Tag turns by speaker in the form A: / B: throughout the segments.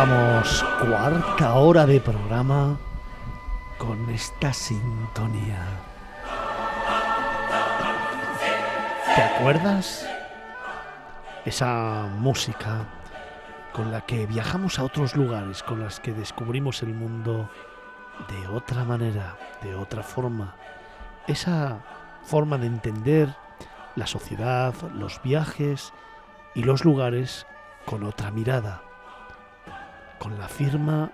A: Comenzamos cuarta hora de programa con esta sintonía. ¿Te acuerdas? Esa música con la que viajamos a otros lugares, con las que descubrimos el mundo de otra manera, de otra forma. Esa forma de entender la sociedad, los viajes y los lugares con otra mirada con la firma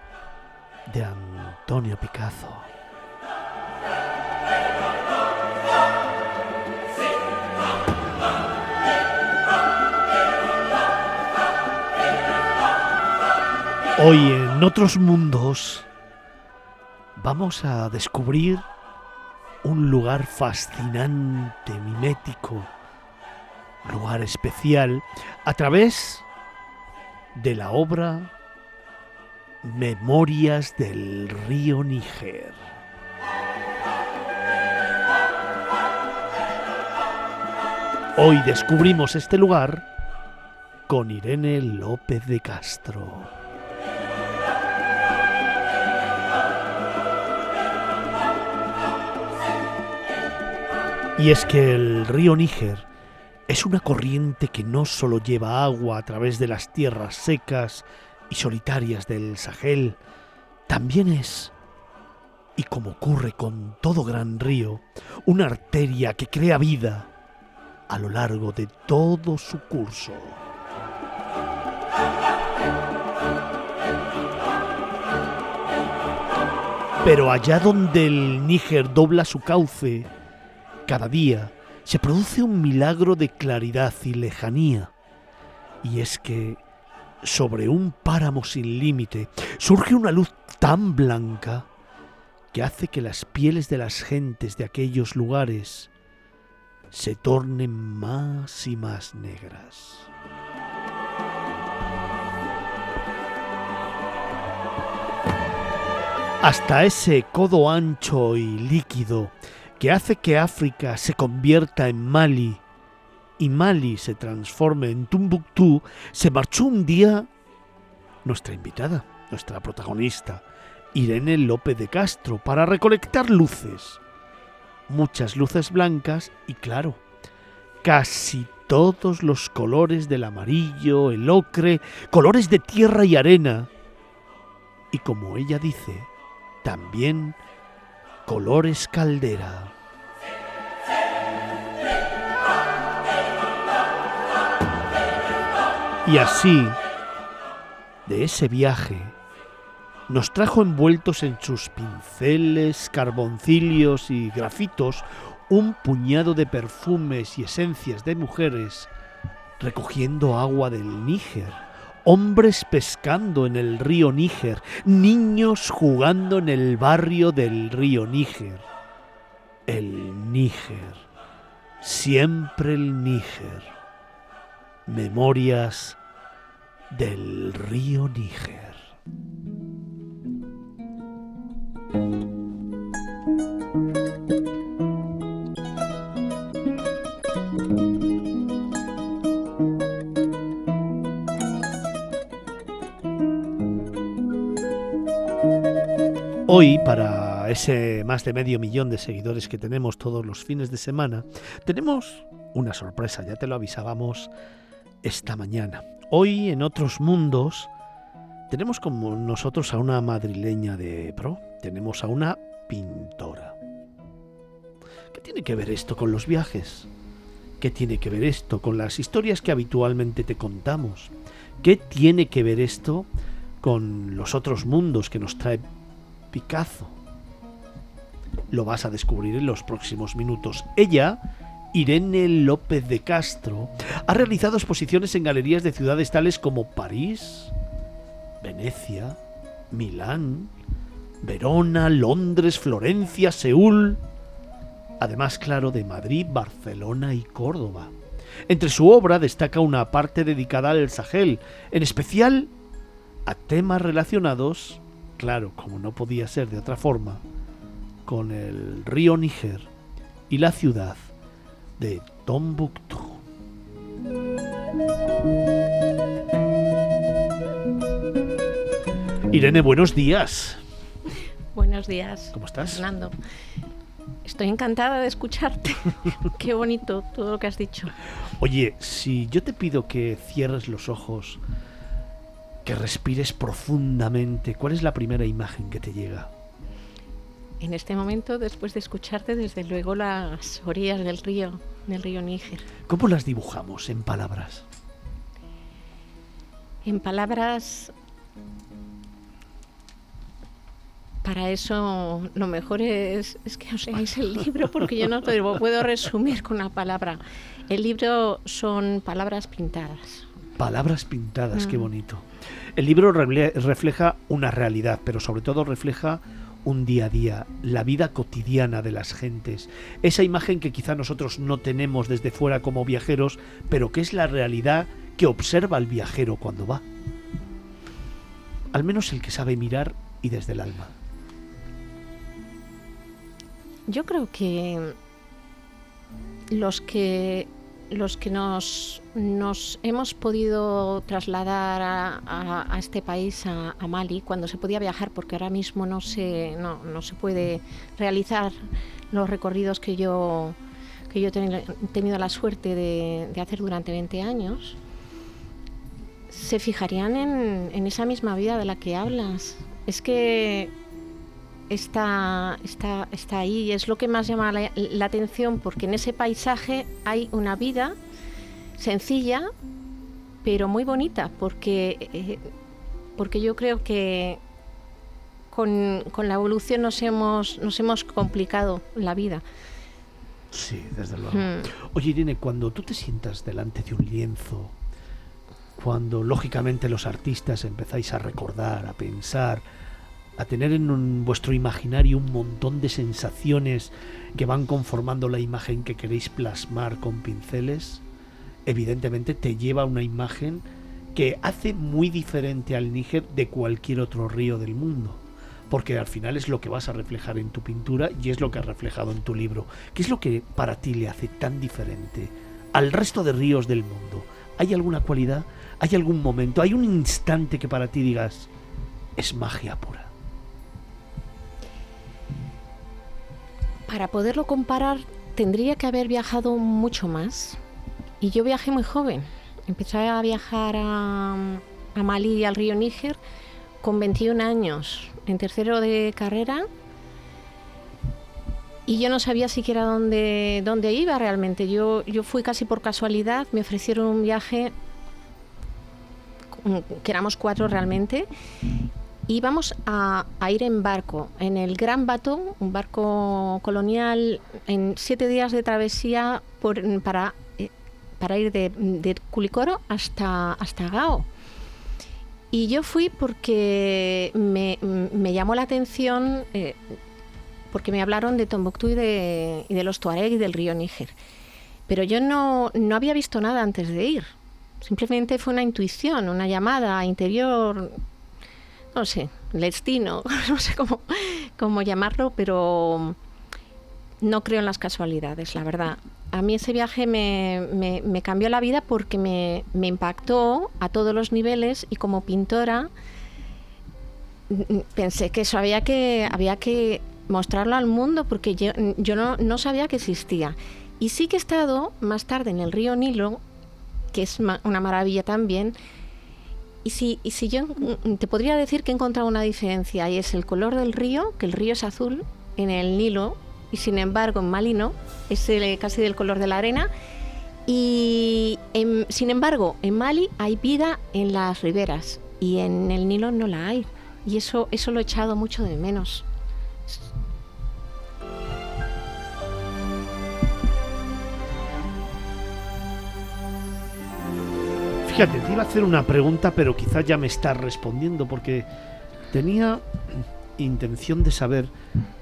A: de Antonio Picazo. Hoy en otros mundos vamos a descubrir un lugar fascinante, mimético, lugar especial, a través de la obra Memorias del río Níger. Hoy descubrimos este lugar con Irene López de Castro. Y es que el río Níger es una corriente que no solo lleva agua a través de las tierras secas y solitarias del Sahel, también es, y como ocurre con todo gran río, una arteria que crea vida a lo largo de todo su curso. Pero allá donde el Níger dobla su cauce, cada día se produce un milagro de claridad y lejanía. Y es que sobre un páramo sin límite, surge una luz tan blanca que hace que las pieles de las gentes de aquellos lugares se tornen más y más negras. Hasta ese codo ancho y líquido que hace que África se convierta en Mali y Mali se transforme en Tumbuctú, se marchó un día nuestra invitada, nuestra protagonista, Irene López de Castro, para recolectar luces. Muchas luces blancas y claro, casi todos los colores del amarillo, el ocre, colores de tierra y arena. Y como ella dice, también colores caldera. Y así, de ese viaje, nos trajo envueltos en sus pinceles, carboncilios y grafitos un puñado de perfumes y esencias de mujeres recogiendo agua del Níger, hombres pescando en el río Níger, niños jugando en el barrio del río Níger. El Níger, siempre el Níger Memorias del río Níger. Hoy, para ese más de medio millón de seguidores que tenemos todos los fines de semana, tenemos una sorpresa, ya te lo avisábamos esta mañana. Hoy en otros mundos tenemos como nosotros a una madrileña de pro, tenemos a una pintora. ¿Qué tiene que ver esto con los viajes? ¿Qué tiene que ver esto con las historias que habitualmente te contamos? ¿Qué tiene que ver esto con los otros mundos que nos trae Picasso? Lo vas a descubrir en los próximos minutos. Ella, Irene López de Castro, ha realizado exposiciones en galerías de ciudades tales como París, Venecia, Milán, Verona, Londres, Florencia, Seúl, además, claro, de Madrid, Barcelona y Córdoba. Entre su obra destaca una parte dedicada al Sahel, en especial a temas relacionados, claro, como no podía ser de otra forma, con el río Níger y la ciudad de Tombuctú. Irene, buenos días.
B: Buenos días.
A: ¿Cómo estás?
B: Fernando. Estoy encantada de escucharte. Qué bonito todo lo que has dicho.
A: Oye, si yo te pido que cierres los ojos, que respires profundamente, ¿cuál es la primera imagen que te llega?
B: En este momento, después de escucharte, desde luego las orillas del río, del río Níger.
A: ¿Cómo las dibujamos en palabras?
B: En palabras, para eso lo mejor es, es que os leáis el libro porque yo no te lo puedo resumir con una palabra. El libro son palabras pintadas.
A: Palabras pintadas, qué
B: Mm.
A: bonito. El libro refleja una realidad, pero sobre todo refleja un día a día, la vida cotidiana de las gentes. Esa imagen que quizá nosotros no tenemos desde fuera como viajeros, pero que es la realidad que observa el viajero cuando va. Al menos el que sabe mirar y desde el alma.
B: Yo creo que los que los que nos, hemos podido trasladar a, este país, a, Mali, cuando se podía viajar, porque ahora mismo no se, no, no se puede realizar los recorridos que yo, que yo he teni- tenido la suerte de, de hacer durante 20 años, se fijarían en, en esa misma vida de la que hablas. Es que está, está, está ahí. Es lo que más llama la, la atención porque en ese paisaje hay una vida sencilla, pero muy bonita, porque, eh, porque yo creo que con, con la evolución nos hemos, nos hemos complicado la vida.
A: Sí, desde luego.
B: Hmm.
A: Oye, Irene, cuando tú te sientas delante de un lienzo, cuando lógicamente los artistas empezáis a recordar, a pensar, a tener en vuestro imaginario un montón de sensaciones que van conformando la imagen que queréis plasmar con pinceles, evidentemente te lleva a una imagen que hace muy diferente al Níger de cualquier otro río del mundo. Porque al final es lo que vas a reflejar en tu pintura y es lo que has reflejado en tu libro. ¿Qué es lo que para ti le hace tan diferente al resto de ríos del mundo? ¿Hay alguna cualidad? ¿Hay algún momento? ¿Hay un instante que para ti digas es magia pura?
B: Para poderlo comparar tendría que haber viajado mucho más. Y yo viajé muy joven. Empecé a viajar a, Malí y al río Níger con 21 años, en tercero de carrera. Y yo no sabía siquiera dónde, dónde iba realmente. Yo, yo fui casi por casualidad. Me ofrecieron un viaje, con- que éramos cuatro realmente, íbamos a, a ir en barco, en el Gran Bato, un barco colonial, en siete días de travesía para, eh, para ir de, Culicoro hasta, hasta Gao. Y yo fui porque me, me llamó la atención, eh, porque me hablaron de Tombuctú y de, y de los Tuareg y del río Níger. Pero yo no, no había visto nada antes de ir. Simplemente fue una intuición, una llamada interior, no sé, destino, no sé cómo, cómo llamarlo, pero no creo en las casualidades, la verdad. A mí ese viaje me, me- cambió la vida porque me, me impactó a todos los niveles y como pintora pensé que eso había que, había que mostrarlo al mundo porque yo, yo no, no sabía que existía. Y sí que he estado más tarde en el río Nilo, que es una maravilla también, y si, y si yo mm, te podría decir que he encontrado una diferencia, y es el color del río, que el río es azul en el Nilo, y sin embargo en Mali no, es el- casi del color de la arena, Y sin embargo, en Mali hay vida en las riberas y en el Nilo no la hay. Y eso, eso lo he echado mucho de menos.
A: Fíjate, te iba a hacer una pregunta, pero quizás ya me estás respondiendo, porque tenía intención de saber,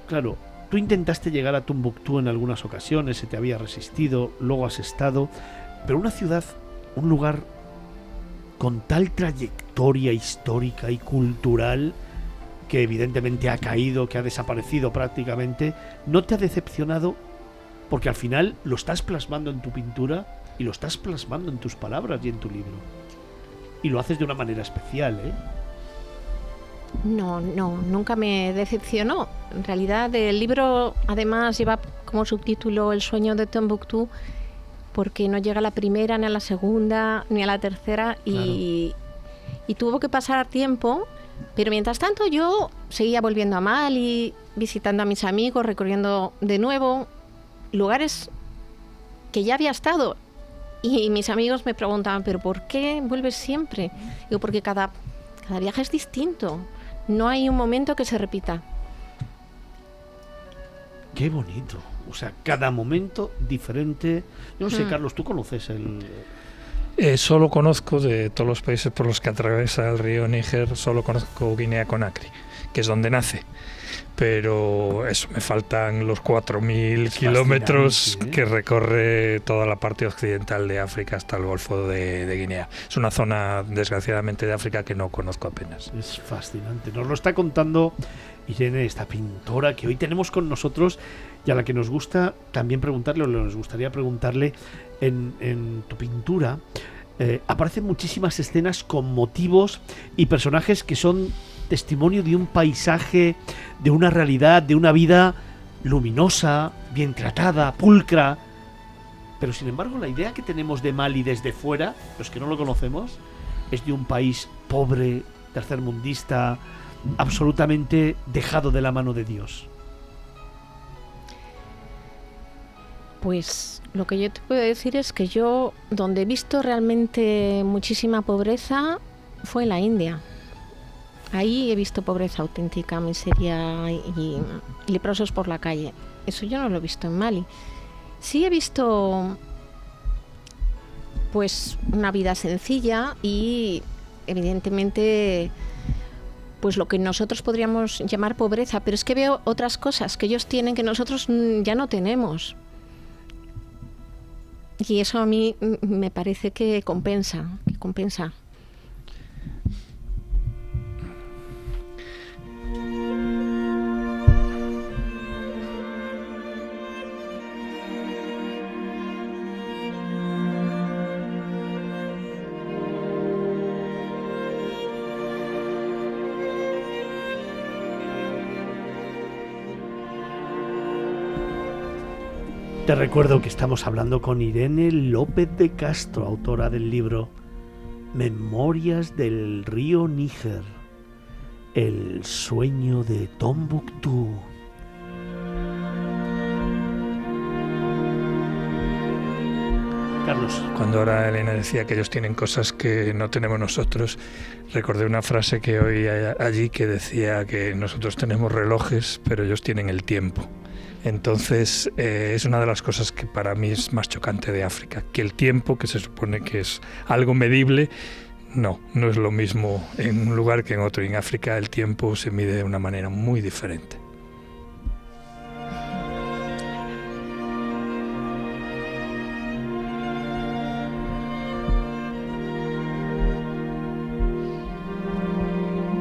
A: claro, tú intentaste llegar a Tumbuctú en algunas ocasiones, se te había resistido, luego has estado, pero una ciudad, un lugar con tal trayectoria histórica y cultural, que evidentemente ha caído, que ha desaparecido prácticamente, ¿no te ha decepcionado? Porque al final lo estás plasmando en tu pintura y lo estás plasmando en tus palabras y en tu libro. Y lo haces de una manera especial, ¿eh?
B: No, no, nunca me decepcionó. En realidad el libro además lleva como subtítulo El sueño de Tombuctú porque no llega a la primera, ni a la segunda, ni a la tercera y, y tuvo que pasar tiempo, pero mientras tanto yo seguía volviendo a Mali, visitando a mis amigos, recorriendo de nuevo lugares que ya había estado. Y mis amigos me preguntaban, ¿pero por qué vuelves siempre? Digo, porque cada, cada viaje es distinto. No hay un momento que se repita.
A: Qué bonito. O sea, cada momento diferente. Yo no sé, hmm. Carlos, ¿tú conoces el...?
C: Eh, solo conozco de todos los países por los que atraviesa el río Níger, solo conozco Guinea Conakry, que es donde nace pero eso, me faltan los 4.000 kilómetros ¿eh? que recorre toda la parte occidental de África hasta el Golfo de, Guinea. Es una zona, desgraciadamente, de África que no conozco apenas.
A: Es fascinante. Nos lo está contando Irene, esta pintora que hoy tenemos con nosotros y a la que nos gusta también preguntarle, o nos gustaría preguntarle en, tu pintura. Eh, aparecen muchísimas escenas con motivos y personajes que son testimonio de un paisaje, de una realidad, de una vida luminosa, bien tratada, pulcra. Pero sin embargo, la idea que tenemos de Mali desde fuera, los que no lo conocemos, es de un país pobre, tercermundista, absolutamente dejado de la mano de Dios.
B: Pues lo que yo te puedo decir es que yo, donde he visto realmente muchísima pobreza, fue en la India. Ahí he visto pobreza auténtica, miseria y, leprosos por la calle. Eso yo no lo he visto en Mali. Sí he visto pues una vida sencilla y evidentemente pues lo que nosotros podríamos llamar pobreza, pero es que veo otras cosas que ellos tienen que nosotros ya no tenemos. Y eso a mí me parece que compensa, que compensa.
A: Te recuerdo que estamos hablando con Irene López de Castro, autora del libro Memorias del río Níger, el sueño de Tombuctú. Carlos.
C: Cuando ahora Elena decía que ellos tienen cosas que no tenemos nosotros, recordé una frase que oí allí que decía que nosotros tenemos relojes, pero ellos tienen el tiempo. Entonces eh, es una de las cosas que para mí es más chocante de África, que el tiempo, que se supone que es algo medible, no, no es lo mismo en un lugar que en otro. En África el tiempo se mide de una manera muy diferente.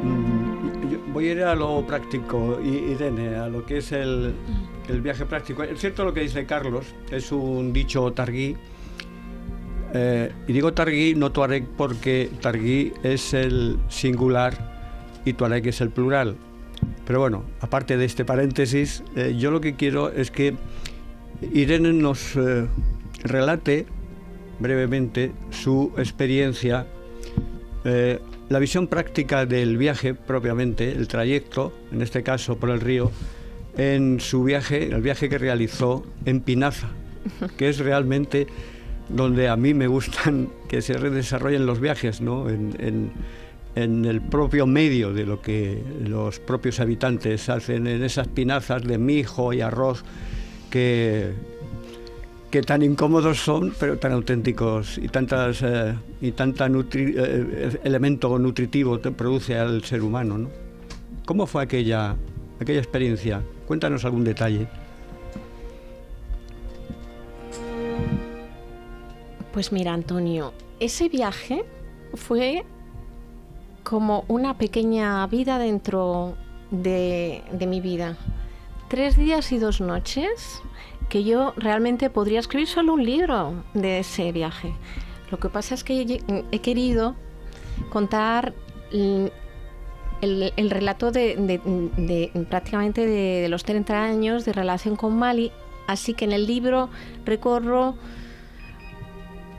D: Mm, voy a ir a lo práctico, Irene, a lo que es el, el viaje práctico. Es cierto lo que dice Carlos, es un dicho targuí. Eh, y digo targuí, no tuareg, porque targuí es el singular y tuareg es el plural. Pero bueno, aparte de este paréntesis, eh, yo lo que quiero es que Irene nos eh, relate brevemente su experiencia, la visión práctica del viaje propiamente, el trayecto, en este caso por el río, en su viaje, el viaje que realizó en Pinaza, que es realmente donde a mí me gustan que se desarrollen los viajes, ¿no? En, el propio medio de lo que los propios habitantes hacen, en esas pinazas de mijo y arroz que, que tan incómodos son, pero tan auténticos y tantas eh, y tanta eh, elemento nutritivo produce al ser humano, ¿no? ¿Cómo fue aquella aquella experiencia? Cuéntanos algún detalle.
B: Pues mira, Antonio, ese viaje fue como una pequeña vida dentro de, mi vida. Tres días y dos noches que yo realmente podría escribir solo un libro de ese viaje. Lo que pasa es que he querido contar el, relato de, prácticamente de, los 30 años de relación con Mali, así que en el libro recorro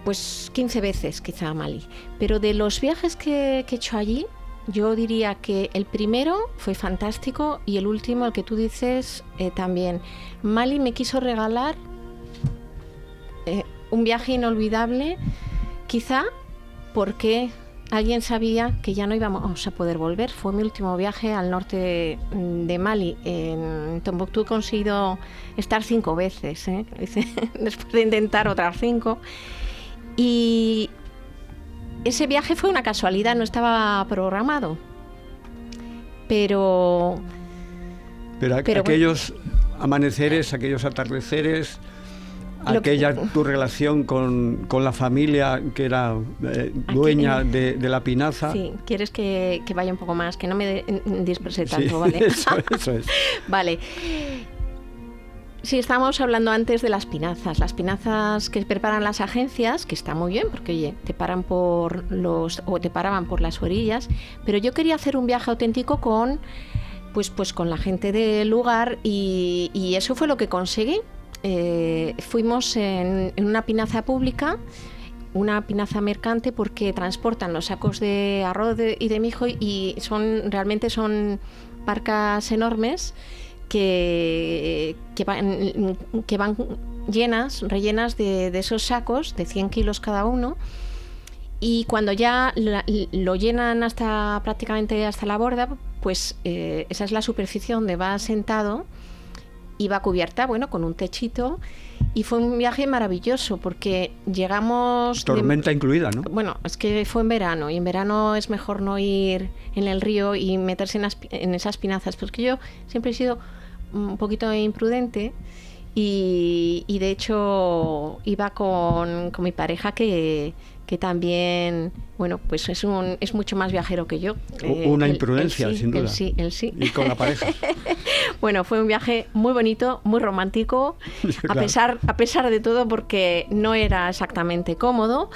B: pues 15 veces quizá a Mali. Pero de los viajes que, he hecho allí, yo diría que el primero fue fantástico y el último, el que tú dices, eh, también. Mali me quiso regalar eh, un viaje inolvidable, quizá porque alguien sabía que ya no íbamos a poder volver. Fue mi último viaje al norte de Mali. En Tombuctú he conseguido estar cinco veces, ¿eh? después de intentar otras cinco. Y ese viaje fue una casualidad, no estaba programado. Pero...
D: Pero, aquellos amaneceres, aquellos atardeceres, aquella tu relación con, la familia que era eh, dueña de, la pinaza.
B: Sí, quieres que, vaya un poco más, que no me disperse tanto, ¿vale?
D: eso es.
B: vale. Sí, estábamos hablando antes de las pinazas. Las pinazas que preparan las agencias, que está muy bien, porque oye, te paran por los. o te paraban por las orillas. Pero yo quería hacer un viaje auténtico con. Pues, pues con la gente del lugar y, eso fue lo que conseguí. Eh, fuimos en, una pinaza pública una pinaza mercante porque transportan los sacos de arroz y de mijo y son realmente son barcas enormes que, van llenas, rellenas de, esos sacos de 100 kilos cada uno. Y cuando ya lo llenan hasta prácticamente hasta la borda, pues eh, esa es la superficie donde va sentado y va cubierta, bueno, con un techito. Y fue un viaje maravilloso porque llegamos...
D: Tormenta incluida, ¿no?
B: Bueno, es que fue en verano y en verano es mejor no ir en el río y meterse en, en esas pinazas, porque yo siempre he sido un poquito imprudente y, de hecho iba con, mi pareja que, también, bueno, pues es, un, es mucho más viajero que yo.
D: Una imprudencia, sin duda.
B: sí, él sí.
D: Y con la pareja.
B: bueno, fue un viaje muy bonito, muy romántico, a, pesar, a pesar de todo porque no era exactamente cómodo,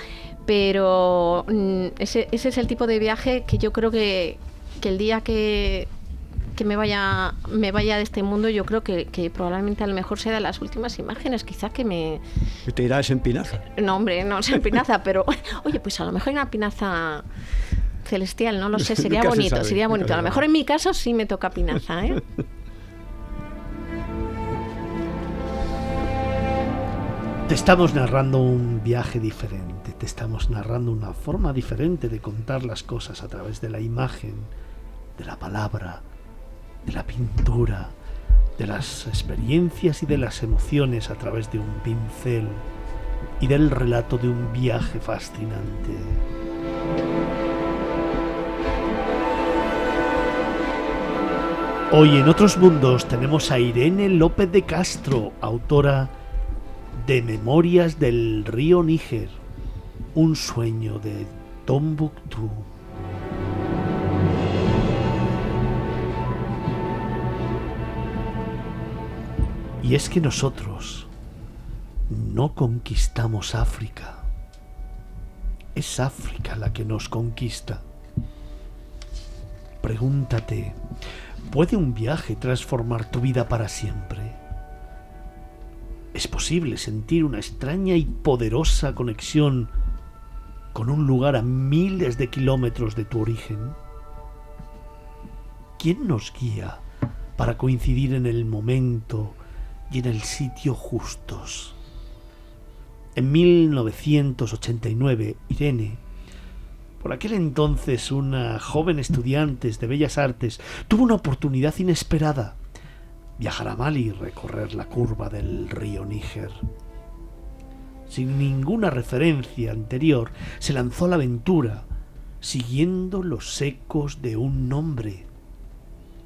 B: pero mm, ese, ese es el tipo de viaje que yo creo que, que el día que que me vaya, me vaya de este mundo, yo creo que, probablemente a lo mejor sea de las últimas imágenes, quizá que me...
D: Te irás en pinaza.
B: No, hombre, no es en pinaza, pero oye, pues a lo mejor hay una pinaza celestial, no lo sé, sería bonito, sería bonito. A lo mejor en mi caso sí me toca pinaza, ¿eh?
A: Te estamos narrando un viaje diferente, te estamos narrando una forma diferente de contar las cosas a través de la imagen, de la palabra, de la pintura, de las experiencias y de las emociones a través de un pincel y del relato de un viaje fascinante. Hoy en otros mundos tenemos a Irene López de Castro, autora de Memorias del río Níger, un sueño de Tombuctú. Y es que nosotros no conquistamos África. Es África la que nos conquista. Pregúntate, ¿puede un viaje transformar tu vida para siempre? ¿Es posible sentir una extraña y poderosa conexión con un lugar a miles de kilómetros de tu origen? ¿Quién nos guía para coincidir en el momento y en el sitio justos. En 1989, Irene, por aquel entonces una joven estudiante de Bellas Artes, tuvo una oportunidad inesperada. Viajar a Mali y recorrer la curva del río Níger. Sin ninguna referencia anterior, se lanzó a la aventura, siguiendo los ecos de un nombre,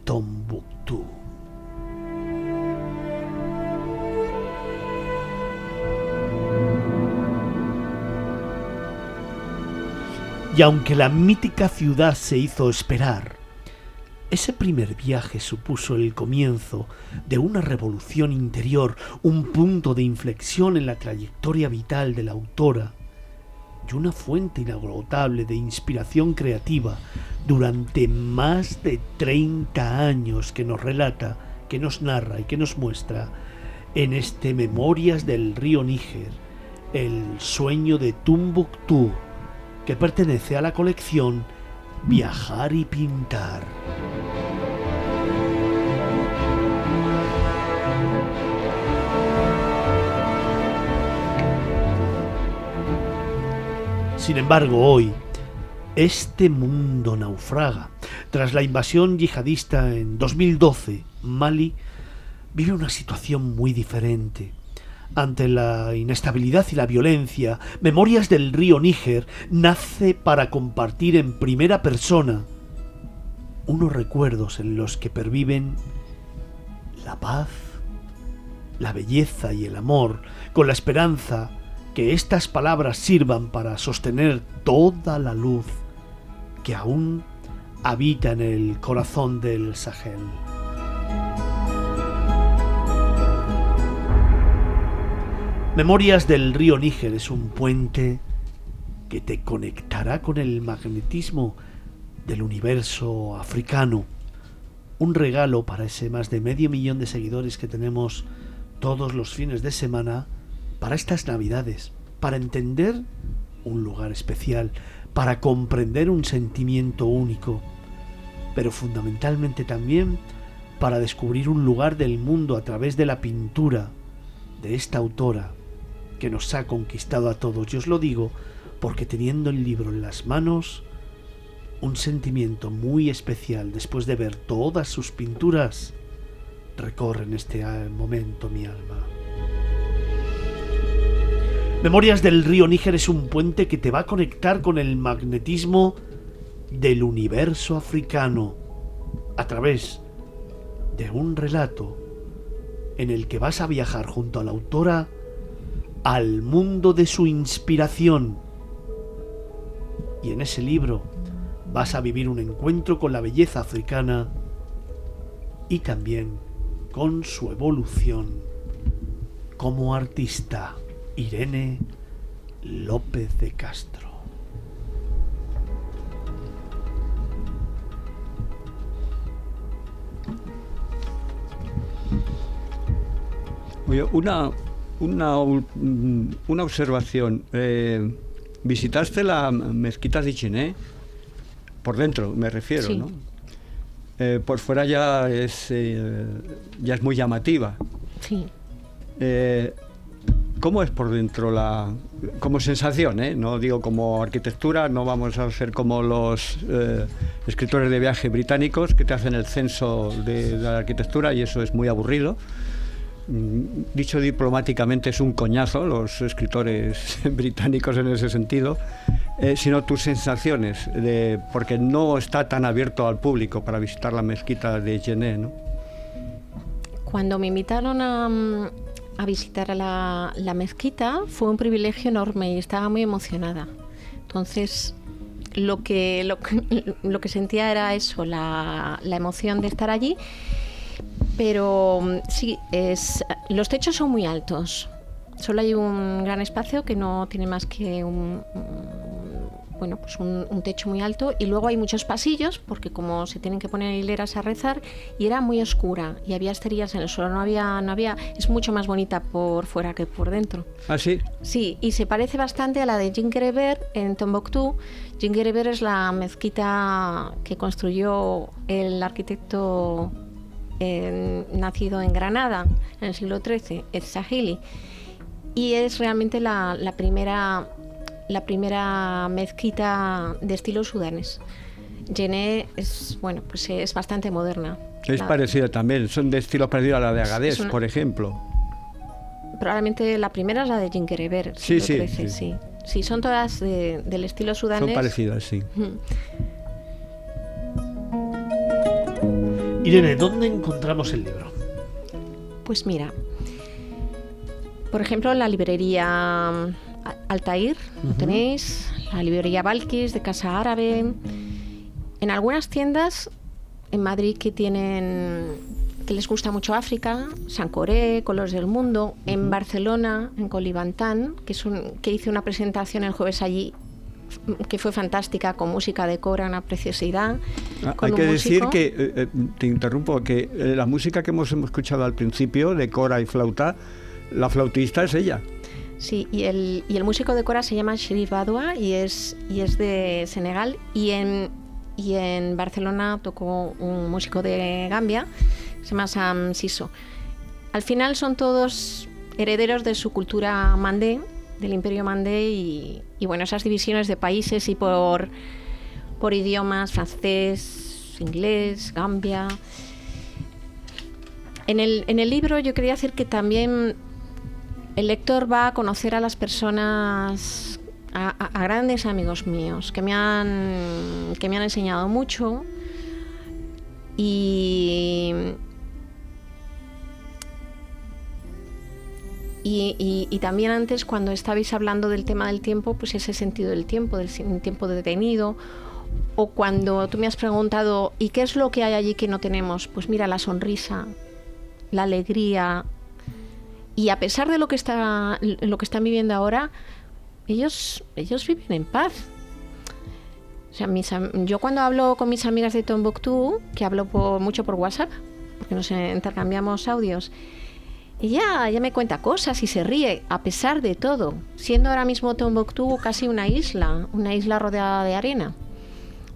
A: Tombuctú. Y aunque la mítica ciudad se hizo esperar, ese primer viaje supuso el comienzo de una revolución interior, un punto de inflexión en la trayectoria vital de la autora y una fuente inagotable de inspiración creativa durante más de 30 años que nos relata, que nos narra y que nos muestra en este Memorias del río Níger, el sueño de Tumbuctú, que pertenece a la colección Viajar y Pintar. Sin embargo, hoy, este mundo naufraga. Tras la invasión yihadista en 2012, Mali vive una situación muy diferente. Ante la inestabilidad y la violencia, Memorias del río Níger nace para compartir en primera persona unos recuerdos en los que perviven la paz, la belleza y el amor, con la esperanza que estas palabras sirvan para sostener toda la luz que aún habita en el corazón del Sahel. Memorias del río Níger es un puente que te conectará con el magnetismo del universo africano. Un regalo para ese más de medio millón de seguidores que tenemos todos los fines de semana para estas navidades, para entender un lugar especial, para comprender un sentimiento único, pero fundamentalmente también para descubrir un lugar del mundo a través de la pintura de esta autora que nos ha conquistado a todos. Yo os lo digo porque teniendo el libro en las manos, un sentimiento muy especial después de ver todas sus pinturas recorre en este momento mi alma. Memorias del río Níger es un puente que te va a conectar con el magnetismo del universo africano a través de un relato en el que vas a viajar junto a la autora al mundo de su inspiración. Y en ese libro vas a vivir un encuentro con la belleza africana y también con su evolución como artista. Irene López de Castro.
D: Oye, una, una, una observación. Eh, visitaste la mezquita de Chiné, por dentro me refiero, ¿no? Eh, por fuera ya es, eh, ya es muy llamativa.
B: Sí.
D: ¿Cómo es por dentro la, como sensación, no digo como arquitectura, no vamos a ser como los escritores de viaje británicos que te hacen el censo de la arquitectura y eso es muy aburrido. Mm, dicho diplomáticamente, es un coñazo los escritores británicos en ese sentido, eh, sino tus sensaciones, de, porque no está tan abierto al público para visitar la mezquita de Gené, ¿no?
B: Cuando me invitaron a, mm, a visitar a la, la, mezquita fue un privilegio enorme y estaba muy emocionada. Entonces, lo que, lo, lo que sentía era eso, la, la emoción de estar allí pero mm, sí, es, los techos son muy altos. Solo hay un gran espacio que no tiene más que un, bueno, pues un, techo muy alto y luego hay muchos pasillos porque como se tienen que poner hileras a rezar y era muy oscura y había esterillas en el suelo, no había, no había, es mucho más bonita por fuera que por dentro.
D: ¿Ah, sí?
B: Sí, y se parece bastante a la de Jingereber en Tombuctú. Jingereber es la mezquita que construyó el arquitecto nacido en Granada en el siglo XIII, el Sahili. y es realmente la, la primera la primera mezquita de estilo sudanés. Jené es bueno, pues es bastante moderna.
D: Es
B: La-
D: parecida también, son de estilo parecido a la de Agadez,
B: una-
D: por ejemplo.
B: Probablemente la primera es la de Jinkereber,
D: Sí, sí, sí.
B: sí. Sí, son todas de- del estilo sudanés.
D: Son parecidas, sí.
A: Irene, ¿dónde encontramos el libro?
B: Pues mira, por ejemplo, la librería Altair, lo
A: Ujú.
B: tenéis, la librería Balkis de Casa Árabe, en algunas tiendas en Madrid que tienen que les gusta mucho África, San Coré, Colores del Mundo, en Barcelona, en Colibantán, que es un, que hice una presentación el jueves allí que fue fantástica con música de cora, una preciosidad.
D: Ah, Hay que decir que, eh, eh, te interrumpo, que eh, la música que hemos, hemos escuchado al principio, de cora y flauta, la flautista es ella.
B: Sí, y el, y el músico de cora se llama Sherif Badwa y es, y es de Senegal. Y en, y en Barcelona tocó un músico de Gambia, se llama Sam Siso. Al final son todos herederos de su cultura mandé, del imperio mandé, y, y bueno, esas divisiones de países y por, por idiomas, francés, inglés, Gambia. En el, en el libro yo quería decir que también el lector va a conocer a las personas, a, grandes amigos míos, que me han, que me han enseñado mucho y, y, también antes cuando estabais hablando del tema del tiempo, pues ese sentido del tiempo, del tiempo detenido, o cuando tú me has preguntado, ¿y qué es lo que hay allí que no tenemos? Pues mira, la sonrisa, la alegría, y a pesar de lo que está lo que están viviendo ahora ellos ellos viven en paz. O sea, mis yo cuando hablo con mis amigas de Tombuctú que hablo por- mucho por WhatsApp porque nos intercambiamos audios ella ya me cuenta cosas y se ríe a pesar de todo siendo ahora mismo Tombuctú casi una isla una isla rodeada de arena.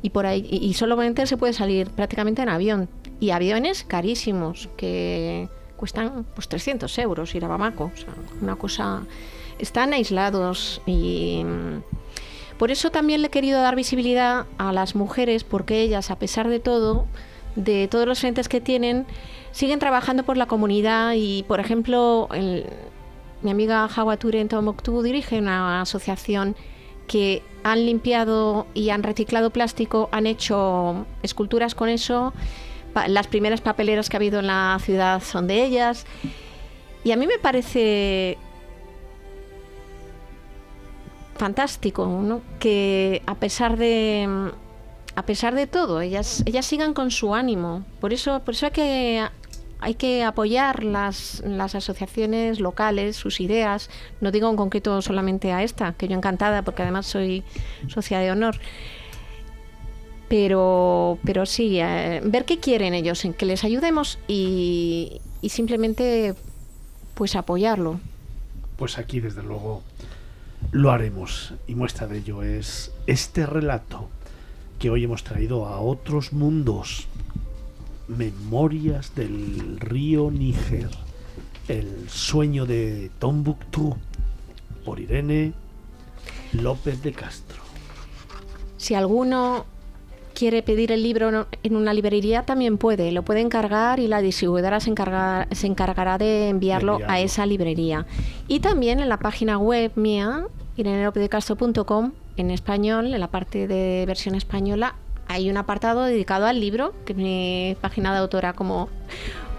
B: Y por ahí y, y solamente se puede salir prácticamente en avión. Y aviones carísimos que cuestan pues 300 euros ir a Bamako una cosa están aislados y mm, por eso también le he querido dar visibilidad a las mujeres porque ellas a pesar de todo de todos los frentes que tienen siguen trabajando por la comunidad y por ejemplo mi amiga Hawa Ture en Tombuctú dirige una asociación que han limpiado y han reciclado plástico, han hecho esculturas con eso. Las primeras papeleras que ha habido en la ciudad son de ellas. Y a mí me parece fantástico que a pesar de a pesar de todo ellas ellas sigan con su ánimo por eso por eso hay que hay que apoyar las, las asociaciones locales, sus ideas. No digo en concreto solamente a esta, que yo encantada, porque además soy socia de honor. Pero, pero sí, eh, ver qué quieren ellos, en que les ayudemos y, y simplemente pues apoyarlo.
A: Pues aquí, desde luego, lo haremos. Y muestra de ello es este relato que hoy hemos traído a otros mundos. Memorias del río Níger. El sueño de Tombuctú. Por Irene López de Castro.
B: Si alguno quiere pedir el libro en una librería, también puede. Lo puede encargar y la distribuidora se, encarga- se encargará de enviarlo,
A: enviarlo.
B: a esa librería. Y también en la página web mía, irenelopedecastro.com, en español, en la parte de versión española, hay un apartado dedicado al libro, que es mi página de autora como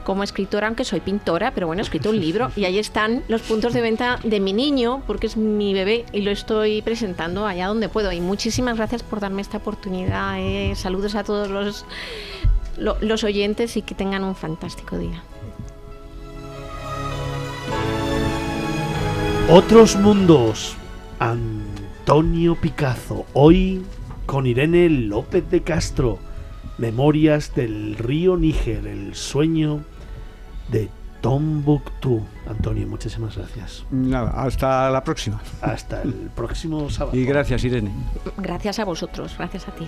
B: como escritora, aunque soy pintora, pero bueno, he escrito un libro y ahí están los puntos de venta de mi niño, porque es mi bebé y lo estoy presentando allá donde puedo. Y muchísimas gracias por darme esta oportunidad. eh. Saludos a todos los, lo- los oyentes y que tengan un fantástico día.
A: Otros mundos. Antonio Picazo. Hoy con Irene López de Castro. Memorias del río Níger. El sueño de Tombuctú. Antonio, muchísimas gracias.
D: Nada, hasta la próxima.
A: Hasta el próximo sábado.
D: Y gracias, Irene.
B: Gracias a vosotros, gracias a ti.